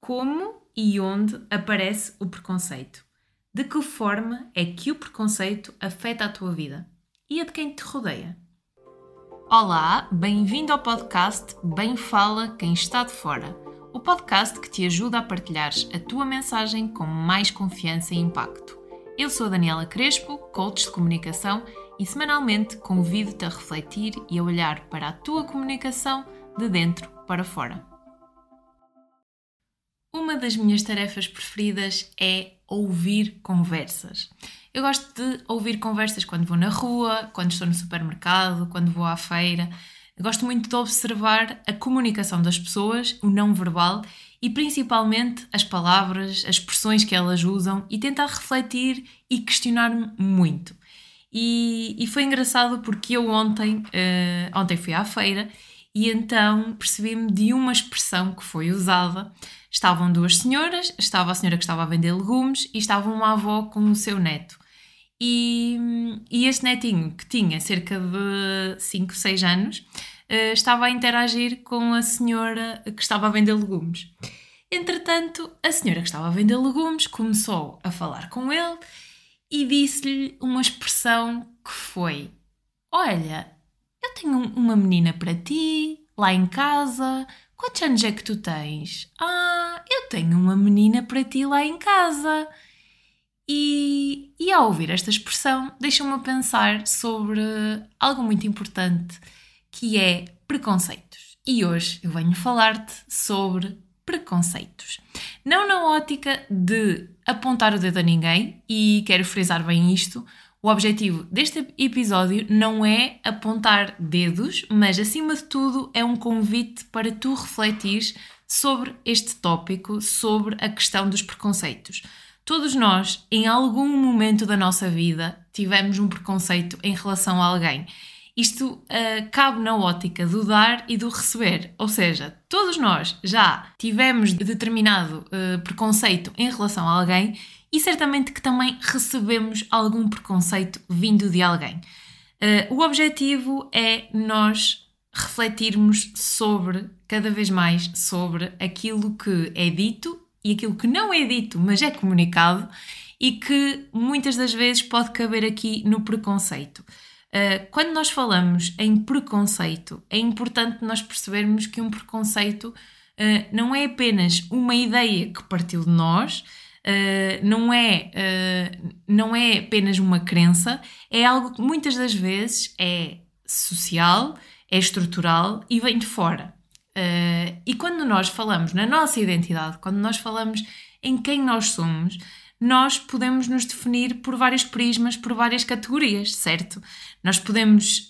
Como e onde aparece o preconceito? De que forma é que o preconceito afeta a tua vida? E a de quem te rodeia? Olá, bem-vindo ao podcast Bem Fala Quem Está de Fora, o podcast que te ajuda a partilhares a tua mensagem com mais confiança e impacto. Eu sou a Daniela Crespo, coach de comunicação, e semanalmente convido-te a refletir e a olhar para a tua comunicação de dentro para fora. Uma das minhas tarefas preferidas é ouvir conversas. Eu gosto de ouvir conversas quando vou na rua, quando estou no supermercado, quando vou à feira. Eu gosto muito de observar a comunicação das pessoas, o não verbal e principalmente as palavras, as expressões que elas usam e tentar refletir e questionar-me muito. E, e, foi engraçado porque eu ontem, uh, ontem fui à feira e então percebi-me de uma expressão que foi usada Estavam duas senhoras, estava a senhora que estava a vender legumes e estava uma avó com o seu neto. E, e este netinho, que tinha cerca de 5, 6 anos, eh, estava a interagir com a senhora que estava a vender legumes. Entretanto, a senhora que estava a vender legumes começou a falar com ele e disse-lhe uma expressão que foi: Olha, eu tenho uma menina para ti, lá em casa, Quantos anos é que tu tens? Ah, eu tenho uma menina para ti lá em casa. E, e ao ouvir esta expressão, deixa-me pensar sobre algo muito importante que é preconceitos. E hoje eu venho falar-te sobre preconceitos. Não na ótica de apontar o dedo a ninguém, e quero frisar bem isto, o objetivo deste episódio não é apontar dedos, mas acima de tudo é um convite para tu refletires sobre este tópico, sobre a questão dos preconceitos. Todos nós, em algum momento da nossa vida, tivemos um preconceito em relação a alguém. Isto uh, cabe na ótica do dar e do receber, ou seja, todos nós já tivemos determinado uh, preconceito em relação a alguém e certamente que também recebemos algum preconceito vindo de alguém. Uh, o objetivo é nós refletirmos sobre, cada vez mais, sobre aquilo que é dito e aquilo que não é dito, mas é comunicado e que muitas das vezes pode caber aqui no preconceito. Uh, quando nós falamos em preconceito, é importante nós percebermos que um preconceito uh, não é apenas uma ideia que partiu de nós, Uh, não, é, uh, não é apenas uma crença, é algo que muitas das vezes é social, é estrutural e vem de fora. Uh, e quando nós falamos na nossa identidade, quando nós falamos em quem nós somos, nós podemos nos definir por vários prismas, por várias categorias, certo? Nós podemos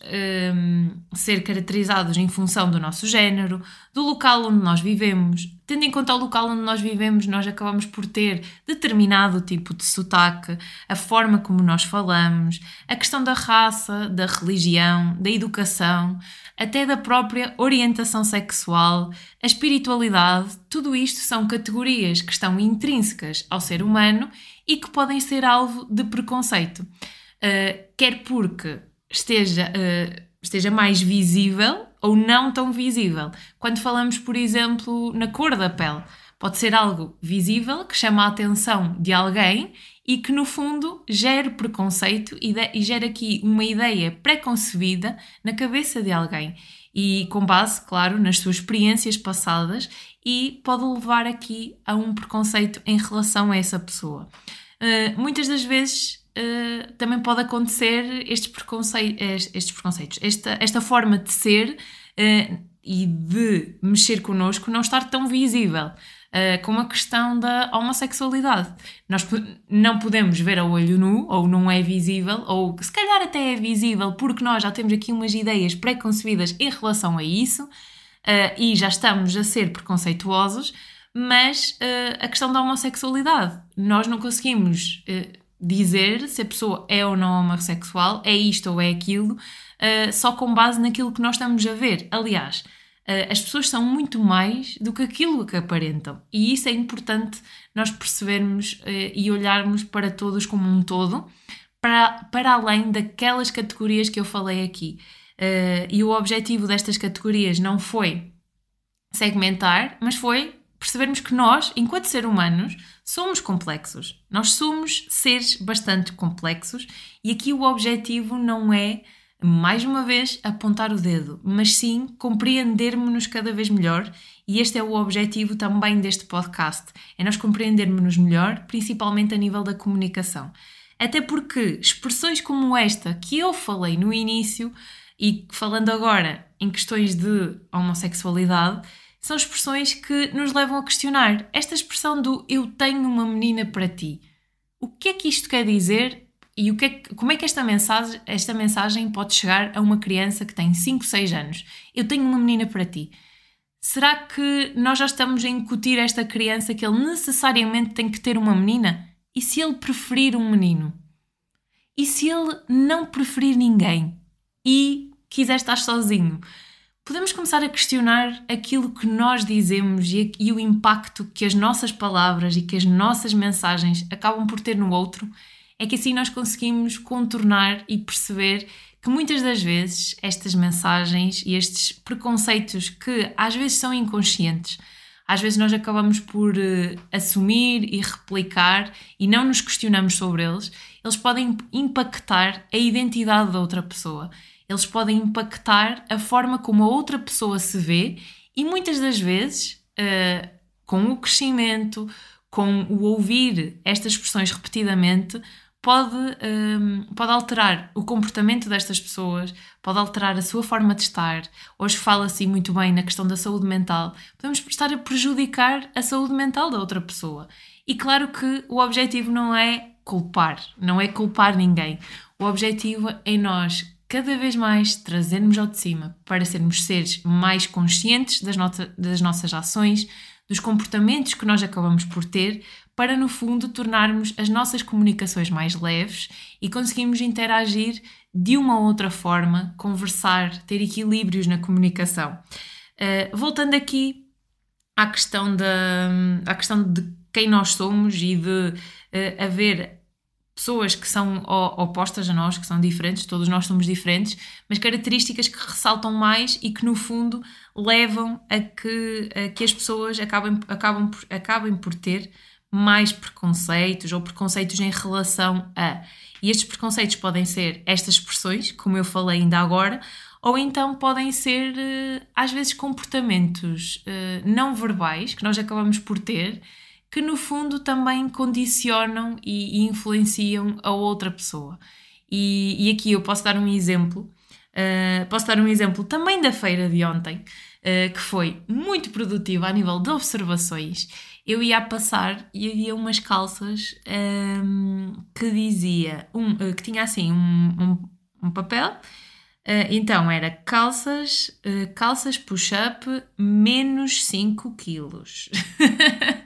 um, ser caracterizados em função do nosso género, do local onde nós vivemos. Tendo em conta o local onde nós vivemos, nós acabamos por ter determinado tipo de sotaque, a forma como nós falamos, a questão da raça, da religião, da educação, até da própria orientação sexual, a espiritualidade, tudo isto são categorias que estão intrínsecas ao ser humano e que podem ser alvo de preconceito. Uh, quer porque esteja, uh, esteja mais visível ou não tão visível. Quando falamos, por exemplo, na cor da pele, pode ser algo visível que chama a atenção de alguém e que no fundo gera preconceito e, de, e gera aqui uma ideia pré-concebida na cabeça de alguém e com base, claro, nas suas experiências passadas e pode levar aqui a um preconceito em relação a essa pessoa. Uh, muitas das vezes uh, também pode acontecer estes, estes preconceitos, esta, esta forma de ser uh, e de mexer connosco não estar tão visível uh, com a questão da homossexualidade. Nós não podemos ver a olho nu, ou não é visível, ou se calhar até é visível, porque nós já temos aqui umas ideias pré-concebidas em relação a isso uh, e já estamos a ser preconceituosos, mas uh, a questão da homossexualidade, nós não conseguimos dizer se a pessoa é ou não homossexual, é isto ou é aquilo, só com base naquilo que nós estamos a ver. Aliás, eh, as pessoas são muito mais do que aquilo que aparentam. E isso é importante nós percebermos uh, e olharmos para todos como um todo, para, para além daquelas categorias que eu falei aqui. Uh, e o objetivo destas categorias não foi segmentar, mas foi percebermos que nós, enquanto seres humanos, somos complexos. Nós somos seres bastante complexos e aqui o objetivo não é, mais uma vez, apontar o dedo, mas sim compreendermos-nos cada vez melhor e este é o objetivo também deste podcast, é nós compreendermos-nos melhor, principalmente a nível da comunicação. Até porque expressões como esta que eu falei no início e falando agora em questões de homossexualidade, são expressões que nos levam a questionar. Esta expressão do eu tenho uma menina para ti. O que é que isto quer dizer e o que é como é que esta mensagem, esta mensagem pode chegar a uma criança que tem 5, 6 anos? Eu tenho uma menina para ti. Será que nós já estamos a incutir a esta criança que ele necessariamente tem que ter uma menina? E se ele preferir um menino? E se ele não preferir ninguém? E quiser estar sozinho, podemos começar a questionar aquilo que nós dizemos e, e, o impacto que as nossas palavras e que as nossas mensagens acabam por ter no outro, é que assim nós conseguimos contornar e perceber que muitas das vezes estas mensagens e estes preconceitos que às vezes são inconscientes, às vezes nós acabamos por uh, assumir e replicar e não nos questionamos sobre eles, eles podem impactar a identidade da outra pessoa eles podem impactar a forma como a outra pessoa se vê e muitas das vezes, uh, com o crescimento, com o ouvir estas expressões repetidamente, pode, um, eh, pode alterar o comportamento destas pessoas, pode alterar a sua forma de estar. Hoje fala-se muito bem na questão da saúde mental. Podemos estar a prejudicar a saúde mental da outra pessoa. E claro que o objetivo não é culpar, não é culpar ninguém. O objetivo é nós cada vez mais trazermos ao de cima para sermos seres mais conscientes das, das nossas ações, dos comportamentos que nós acabamos por ter, para no fundo tornarmos as nossas comunicações mais leves e conseguirmos interagir de uma outra forma, conversar, ter equilíbrios na comunicação. Uh, voltando aqui à questão, da, à questão de quem nós somos e de uh, haver pessoas que são opostas a nós, que são diferentes, todos nós somos diferentes, mas características que ressaltam mais e que no fundo levam a que, a que as pessoas acabem, acabam, por, acabem por ter mais preconceitos ou preconceitos em relação a. E estes preconceitos podem ser estas expressões, como eu falei ainda agora, ou então podem ser eh, às vezes comportamentos eh, não verbais que nós acabamos por ter que no fundo também condicionam e, e influenciam a outra pessoa. E, e, aqui eu posso dar um exemplo, uh, posso dar um exemplo também da feira de ontem, uh, que foi muito produtiva a nível de observações. Eu ia a passar e havia umas calças um, que dizia, um, uh, que tinha assim um, um, um papel então era calças, calças push-up menos 5 quilos.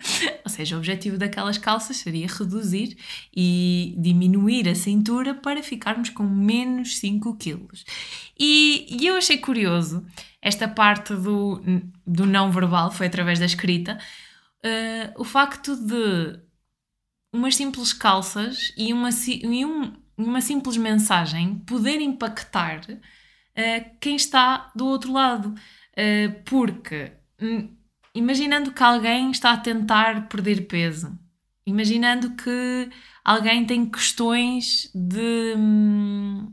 Seja, o objetivo daquelas calças seria reduzir e diminuir a cintura para ficarmos com menos 5 quilos. E, e eu achei curioso esta parte do, do não verbal, foi através da escrita, uh, o facto de umas simples calças e uma, e um, uma simples mensagem poder impactar uh, quem está do outro lado. Uh, porque hum, imaginando que alguém está a tentar perder peso, imaginando que alguém tem questões de. Hum,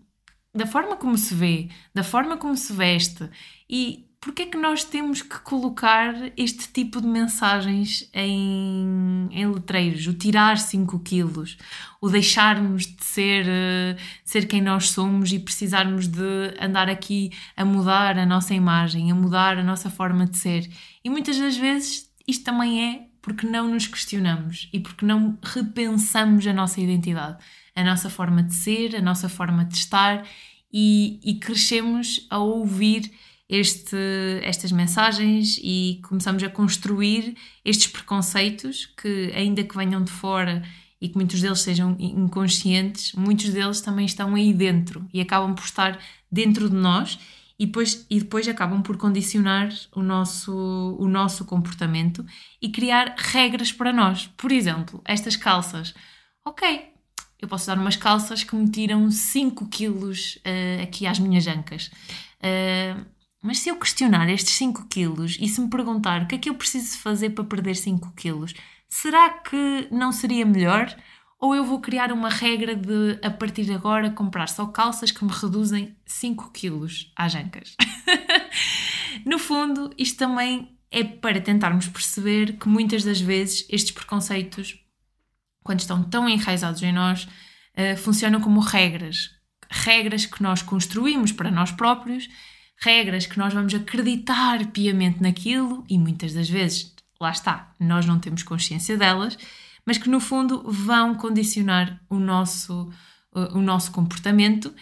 da forma como se vê, da forma como se veste e porque é que nós temos que colocar este tipo de mensagens em, em letreiros? O tirar 5 quilos, o deixarmos de ser, uh, ser quem nós somos e precisarmos de andar aqui a mudar a nossa imagem, a mudar a nossa forma de ser. E muitas das vezes isto também é porque não nos questionamos e porque não repensamos a nossa identidade, a nossa forma de ser, a nossa forma de estar e, e crescemos a ouvir este, estas mensagens e começamos a construir estes preconceitos que, ainda que venham de fora e que muitos deles sejam inconscientes, muitos deles também estão aí dentro e acabam por estar dentro de nós e depois, e depois acabam por condicionar o nosso, o nosso comportamento e criar regras para nós. Por exemplo, estas calças. Ok, eu posso dar umas calças que me tiram 5 quilos uh, aqui às minhas ancas. Uh, mas se eu questionar estes 5 quilos e se me perguntar o que é que eu preciso fazer para perder 5 quilos, será que não seria melhor? Ou eu vou criar uma regra de, a partir de agora, comprar só calças que me reduzem 5 quilos às ancas? no fundo, isto também é para tentarmos perceber que muitas das vezes estes preconceitos, quando estão tão enraizados em nós, uh, funcionam como regras. Regras que nós construímos para nós próprios, regras que nós vamos acreditar piamente naquilo e muitas das vezes, lá está, nós não temos consciência delas mas que no fundo vão condicionar o nosso, uh, o nosso comportamento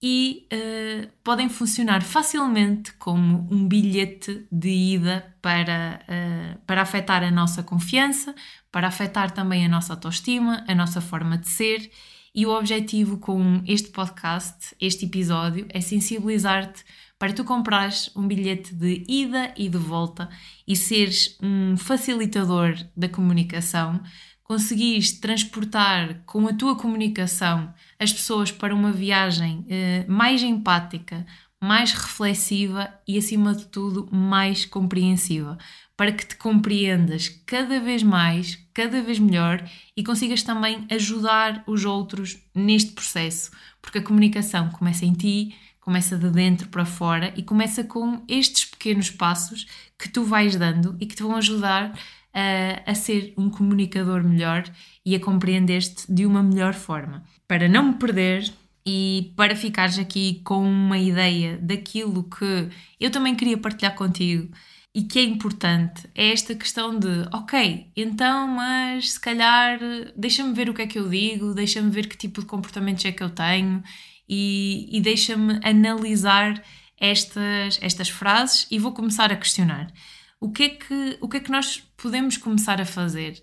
e uh, podem funcionar facilmente como um bilhete de ida para, uh, para afetar a nossa confiança, para afetar também a nossa autoestima, a nossa forma de ser. E o objetivo com este podcast, este episódio, é sensibilizar-te para tu comprares um bilhete de ida e de volta e seres um facilitador da comunicação conseguiste transportar com a tua comunicação as pessoas para uma viagem eh, mais empática, mais reflexiva e, acima de tudo, mais compreensiva, para que te compreendas cada vez mais, cada vez melhor e consigas também ajudar os outros neste processo, porque a comunicação começa em ti, começa de dentro para fora e começa com estes pequenos passos que tu vais dando e que te vão ajudar a, a ser um comunicador melhor e a compreender-te de uma melhor forma. Para não me perder e para ficares aqui com uma ideia daquilo que eu também queria partilhar contigo e que é importante, é esta questão de, ok, então, mas se calhar deixa-me ver o que é que eu digo, deixa-me ver que tipo de comportamentos é que eu tenho e, e deixa-me analisar estas, estas frases e vou começar a questionar o que é que, o que, é que nós podemos começar a fazer?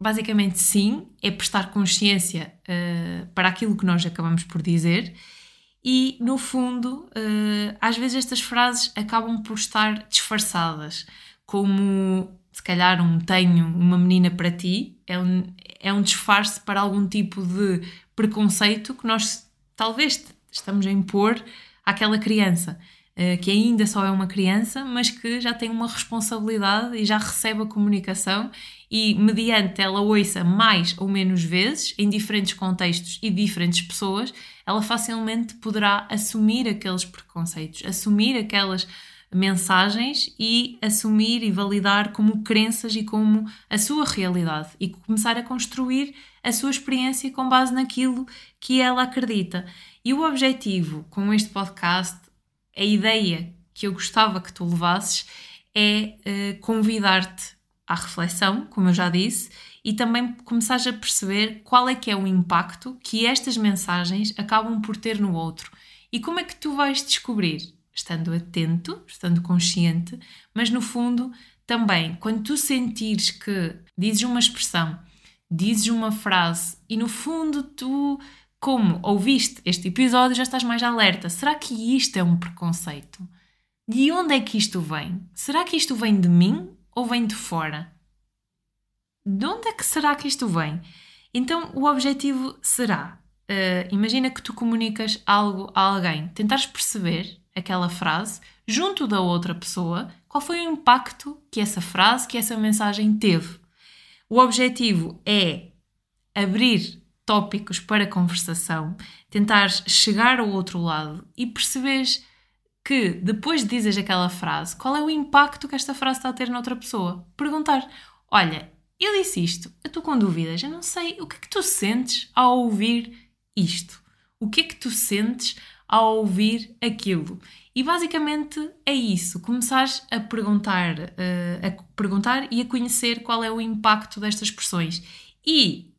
Basicamente, sim, é prestar consciência uh, para aquilo que nós acabamos por dizer e, no fundo, uh, às vezes estas frases acabam por estar disfarçadas, como se calhar um tenho uma menina para ti, é um, é um disfarce para algum tipo de preconceito que nós talvez estamos a impor àquela criança. Eh, que ainda só é uma criança, mas que já tem uma responsabilidade e já recebe a comunicação e, mediante ela ouça mais ou menos vezes, em diferentes contextos e diferentes pessoas, ela facilmente poderá assumir aqueles preconceitos, assumir aquelas mensagens e assumir e validar como crenças e como a sua realidade e começar a construir a sua experiência com base naquilo que ela acredita. E o objetivo com este podcast a ideia que eu gostava que tu levasses é uh, convidar-te à reflexão, como eu já disse, e também começares a perceber qual é que é o impacto que estas mensagens acabam por ter no outro. E como é que tu vais descobrir? Estando atento, estando consciente, mas no fundo também, quando tu sentires que dizes uma expressão, dizes uma frase e no fundo tu como ouviste este episódio, já estás mais alerta. Será que isto é um preconceito? De onde é que isto vem? Será que isto vem de mim ou vem de fora? De onde é que será que isto vem? Então, o objetivo será: uh, imagina que tu comunicas algo a alguém, tentares perceber aquela frase junto da outra pessoa, qual foi o impacto que essa frase, que essa mensagem teve. O objetivo é abrir tópicos para conversação, tentares chegar ao outro lado e perceberes que depois de dizeres aquela frase, qual é o impacto que esta frase está a ter noutra pessoa? Perguntar: Olha, eu disse isto, eu estou com dúvidas, eu não sei, o que é que tu sentes ao ouvir isto? O que é que tu sentes ao ouvir aquilo? E basicamente é isso, começares a perguntar, uh, a perguntar e a conhecer qual é o impacto destas expressões. E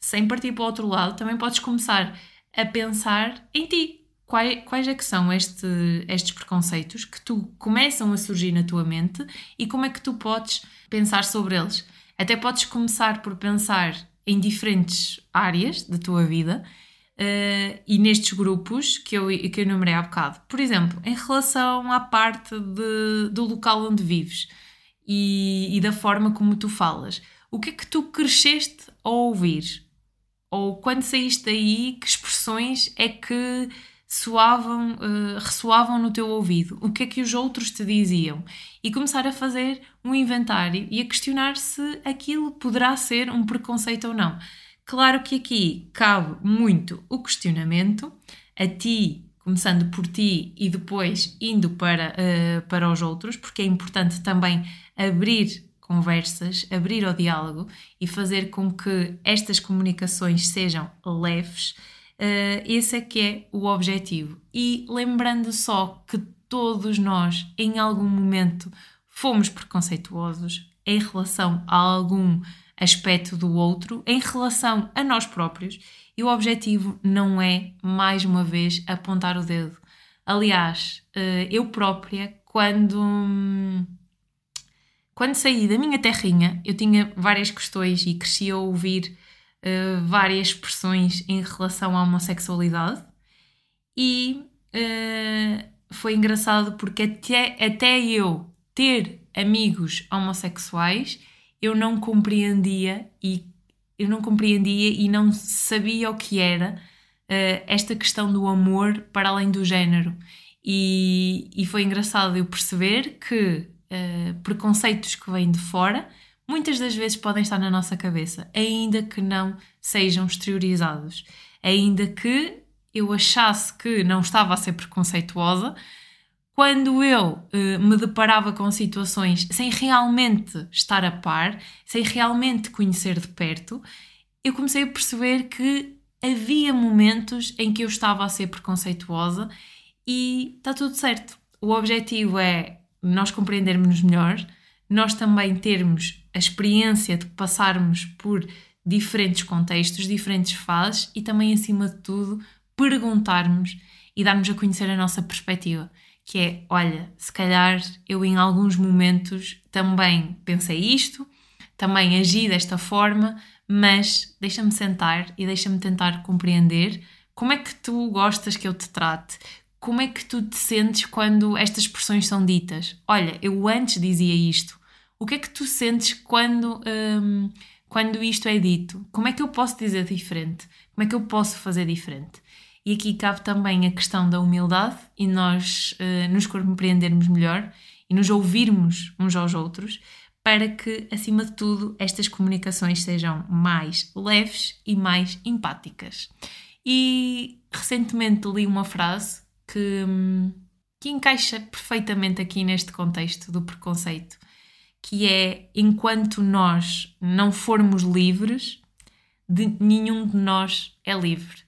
sem partir para o outro lado, também podes começar a pensar em ti. Quais, quais é que são este, estes preconceitos que tu começam a surgir na tua mente e como é que tu podes pensar sobre eles? Até podes começar por pensar em diferentes áreas da tua vida uh, e nestes grupos que eu, que eu enumerei há bocado. Por exemplo, em relação à parte de, do local onde vives e, e da forma como tu falas. O que é que tu cresceste a ouvir? Ou quando saíste daí, que expressões é que soavam, uh, ressoavam no teu ouvido, o que é que os outros te diziam e começar a fazer um inventário e a questionar se aquilo poderá ser um preconceito ou não. Claro que aqui cabe muito o questionamento, a ti, começando por ti e depois indo para, uh, para os outros, porque é importante também abrir conversas, abrir o diálogo e fazer com que estas comunicações sejam leves Uh, esse é que é o objetivo. E lembrando só que todos nós, em algum momento, fomos preconceituosos em relação a algum aspecto do outro, em relação a nós próprios, e o objetivo não é, mais uma vez, apontar o dedo. Aliás, uh, eu própria, quando. Quando saí da minha terrinha, eu tinha várias questões e cresci a ouvir uh, várias expressões em relação à homossexualidade e uh, foi engraçado porque até, até eu ter amigos homossexuais eu não compreendia e eu não compreendia e não sabia o que era uh, esta questão do amor para além do género e, e foi engraçado eu perceber que uh, preconceitos que vêm de fora muitas das vezes podem estar na nossa cabeça, ainda que não sejam exteriorizados. Ainda que eu achasse que não estava a ser preconceituosa, quando eu eh, me deparava com situações sem realmente estar a par, sem realmente conhecer de perto, eu comecei a perceber que havia momentos em que eu estava a ser preconceituosa e está tudo certo. O objetivo é nós compreendermos melhor, nós também termos a experiência de passarmos por diferentes contextos, diferentes fases e também, acima de tudo, perguntarmos e darmos a conhecer a nossa perspectiva. Que é, olha, se calhar eu em alguns momentos também pensei isto, também agi desta forma, mas deixa-me sentar e deixa-me tentar compreender como é que tu gostas que eu te trate, como é que tu te sentes quando estas expressões são ditas. Olha, eu antes dizia isto, o que é que tu sentes quando, um, quando isto é dito? Como é que eu posso dizer diferente? Como é que eu posso fazer diferente? E aqui cabe também a questão da humildade e nós uh, nos compreendermos melhor e nos ouvirmos uns aos outros para que, acima de tudo, estas comunicações sejam mais leves e mais empáticas. E recentemente li uma frase que, hum, que encaixa perfeitamente aqui neste contexto do preconceito que é enquanto nós não formos livres, de, nenhum de nós é livre.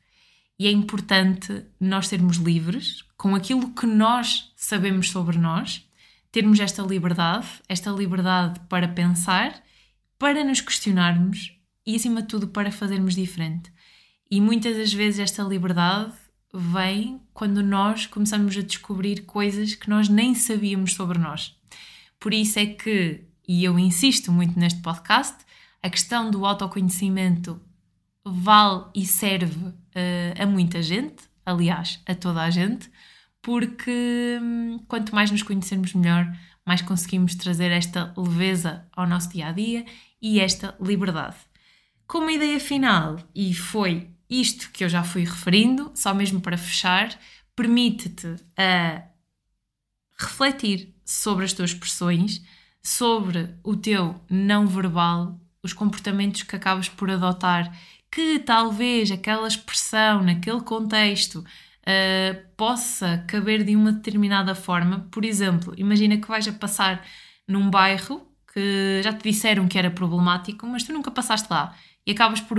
E é importante nós sermos livres com aquilo que nós sabemos sobre nós, termos esta liberdade, esta liberdade para pensar, para nos questionarmos e, acima de tudo, para fazermos diferente. E muitas das vezes esta liberdade vem quando nós começamos a descobrir coisas que nós nem sabíamos sobre nós. Por isso é que, e eu insisto muito neste podcast, a questão do autoconhecimento vale e serve uh, a muita gente, aliás, a toda a gente, porque hum, quanto mais nos conhecermos melhor, mais conseguimos trazer esta leveza ao nosso dia a dia e esta liberdade. Como ideia final, e foi isto que eu já fui referindo, só mesmo para fechar, permite-te a refletir sobre as tuas expressões, sobre o teu não verbal, os comportamentos que acabas por adotar, que talvez aquela expressão naquele contexto uh, possa caber de uma determinada forma. Por exemplo, imagina que vais a passar num bairro que já te disseram que era problemático, mas tu nunca passaste lá e acabas por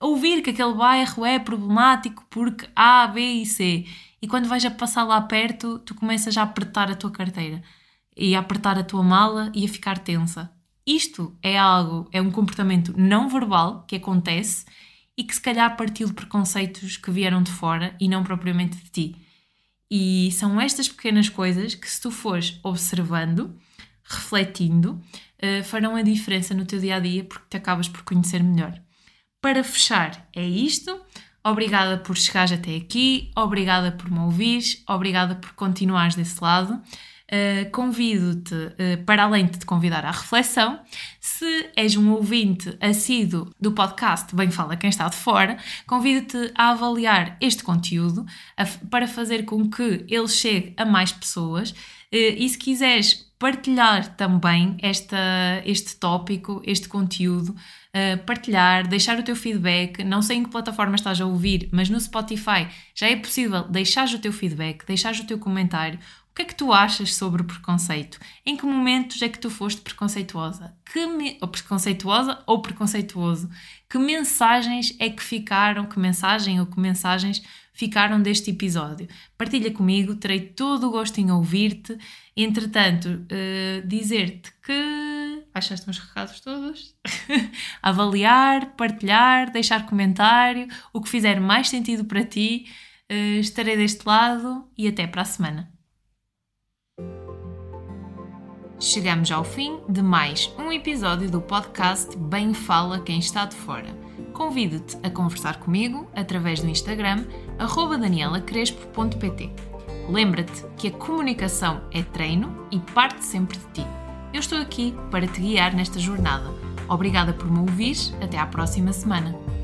ouvir que aquele bairro é problemático porque A, B e C e quando vais a passar lá perto, tu começas a apertar a tua carteira e a apertar a tua mala e a ficar tensa. Isto é algo, é um comportamento não verbal que acontece e que se calhar partiu de preconceitos que vieram de fora e não propriamente de ti. E são estas pequenas coisas que, se tu fores observando, refletindo, uh, farão a diferença no teu dia a dia porque te acabas por conhecer melhor. Para fechar, é isto. Obrigada por chegares até aqui, obrigada por me ouvires, obrigada por continuares desse lado. Uh, convido-te, uh, para além de te convidar à reflexão, se és um ouvinte assíduo do podcast Bem Fala Quem Está de Fora, convido-te a avaliar este conteúdo a, para fazer com que ele chegue a mais pessoas. Uh, e se quiseres partilhar também esta, este tópico, este conteúdo, uh, partilhar, deixar o teu feedback. Não sei em que plataforma estás a ouvir, mas no Spotify já é possível deixar o teu feedback, deixar o teu comentário. Que é que tu achas sobre preconceito? Em que momentos é que tu foste preconceituosa? Que me... ou preconceituosa ou preconceituoso? Que mensagens é que ficaram? Que mensagem ou que mensagens ficaram deste episódio. Partilha comigo, terei todo o gosto em ouvir-te. Entretanto, uh, dizer-te que. Achaste os recados todos? Avaliar, partilhar, deixar comentário, o que fizer mais sentido para ti. Uh, estarei deste lado e até para a semana. Chegamos ao fim de mais um episódio do podcast Bem Fala Quem Está de Fora convido-te a conversar comigo através do Instagram danielacrespo.pt. Lembra-te que a comunicação é treino e parte sempre de ti. Eu estou aqui para te guiar nesta jornada. Obrigada por me ouvir. Até à próxima semana.